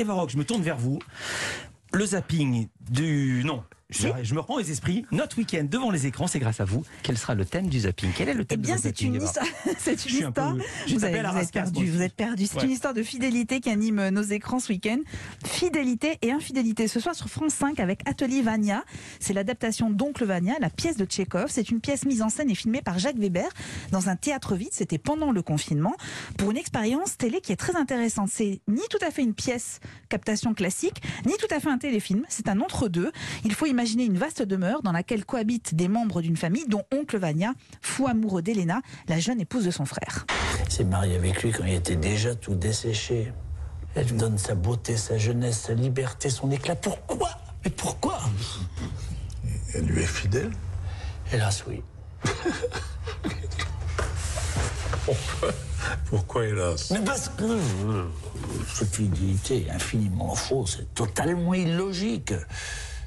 Eva Rock, je me tourne vers vous. Le zapping du... Non, je, je, me reprends les esprits. Notre week-end devant les écrans, c'est grâce à vous. Quel sera le thème du zapping? Quel est le thème Eh bien, c'est une histoire. c'est une histoire. Vous, avez, vous, êtes perdu. Vous êtes perdu. C'est ouais. une histoire de fidélité qui anime nos écrans ce week-end. Fidélité et infidélité. Ce soir sur France 5 avec Atelier Vania. C'est l'adaptation d'Oncle Vania, la pièce de Tchekhov. C'est une pièce mise en scène et filmée par Jacques Weber dans un théâtre vide. C'était pendant le confinement pour une expérience télé qui est très intéressante. C'est ni tout à fait une pièce captation classique, ni tout à fait un téléfilm. C'est un entre-deux. Il faut imaginer une vaste demeure dans laquelle cohabitent des membres d'une famille, dont oncle Vania, fou amoureux d'Elena, la jeune épouse de son frère. s'est marié avec lui quand il était déjà tout desséché. Elle lui donne sa beauté, sa jeunesse, sa liberté, son éclat. Pourquoi? Mais pourquoi? Elle lui est fidèle? Hélas, oui. pourquoi Pourquoi hélas? Mais parce que euh, cette fidélité est infiniment fausse, c'est totalement illogique.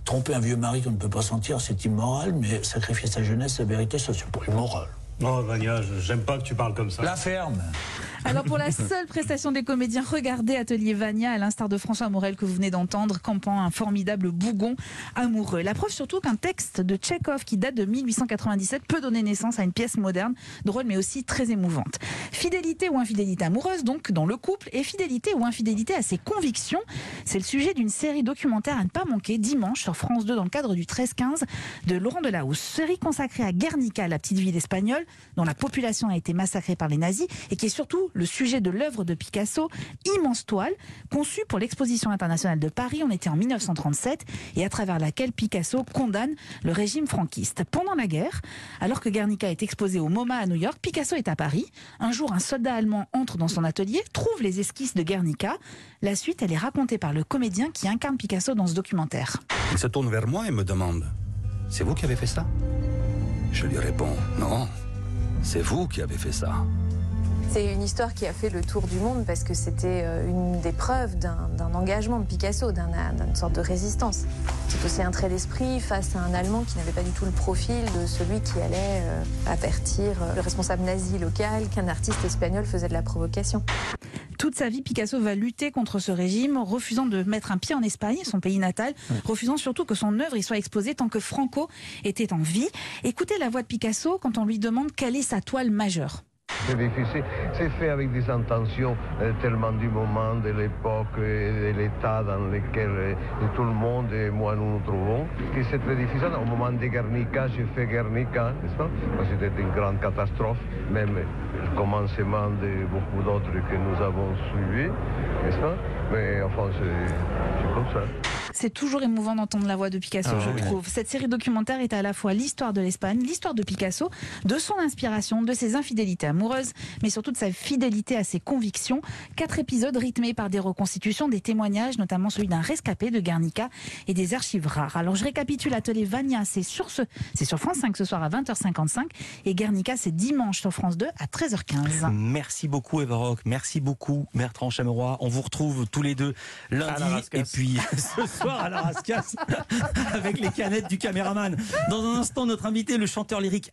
Tromper un vieux mari qu'on ne peut pas sentir, c'est immoral, mais sacrifier sa jeunesse, sa vérité, ça c'est pas immoral. Non, Vania, j'aime pas que tu parles comme ça. La ferme alors pour la seule prestation des comédiens, regardez Atelier Vania, à l'instar de François Morel que vous venez d'entendre, campant un formidable bougon amoureux. La preuve surtout qu'un texte de Tchekhov qui date de 1897 peut donner naissance à une pièce moderne, drôle mais aussi très émouvante. Fidélité ou infidélité amoureuse donc dans le couple et fidélité ou infidélité à ses convictions, c'est le sujet d'une série documentaire à ne pas manquer dimanche sur France 2 dans le cadre du 13-15 de Laurent Delahousse. Série consacrée à Guernica, la petite ville espagnole dont la population a été massacrée par les nazis et qui est surtout le sujet de l'œuvre de Picasso, immense toile, conçue pour l'exposition internationale de Paris. On était en 1937 et à travers laquelle Picasso condamne le régime franquiste. Pendant la guerre, alors que Guernica est exposé au MoMA à New York, Picasso est à Paris. Un jour, un soldat allemand entre dans son atelier, trouve les esquisses de Guernica. La suite, elle est racontée par le comédien qui incarne Picasso dans ce documentaire. Il se tourne vers moi et me demande C'est vous qui avez fait ça? Je lui réponds Non, c'est vous qui avez fait ça. C'est une histoire qui a fait le tour du monde parce que c'était une des preuves d'un engagement de Picasso, d'une sorte de résistance. C'est aussi un trait d'esprit face à un Allemand qui n'avait pas du tout le profil de celui qui allait avertir le responsable nazi local qu'un artiste espagnol faisait de la provocation. Toute sa vie, Picasso va lutter contre ce régime, refusant de mettre un pied en Espagne, son pays natal, ouais. refusant surtout que son œuvre y soit exposée tant que Franco était en vie. Écoutez la voix de Picasso quand on lui demande quelle est sa toile majeure. C'est difficile. C'est fait avec des intentions euh, tellement du moment, de l'époque et de l'état dans lequel euh, tout le monde et moi nous nous trouvons, que c'est très difficile. Au moment de Guernica, j'ai fait Guernica, n'est-ce pas? C'était une grande catastrophe, même le commencement de beaucoup d'autres que nous avons suivis, n'est-ce pas? Mais enfin, c'est comme ça. C'est toujours émouvant d'entendre la voix de Picasso, ah, je oui. trouve. Cette série documentaire est à la fois l'histoire de l'Espagne, l'histoire de Picasso, de son inspiration, de ses infidélités amoureuses, mais surtout de sa fidélité à ses convictions. Quatre épisodes rythmés par des reconstitutions, des témoignages, notamment celui d'un rescapé de Guernica et des archives rares. Alors je récapitule Atelier Vania, c'est sur, ce, sur France 5 ce soir à 20h55 et Guernica c'est dimanche sur France 2 à 13h15. Merci beaucoup Eva Rock, merci beaucoup Bertrand Chameroy. On vous retrouve tous les deux lundi et puis ce soir à la Rascasse avec les canettes du caméraman. Dans un instant, notre invité, le chanteur lyrique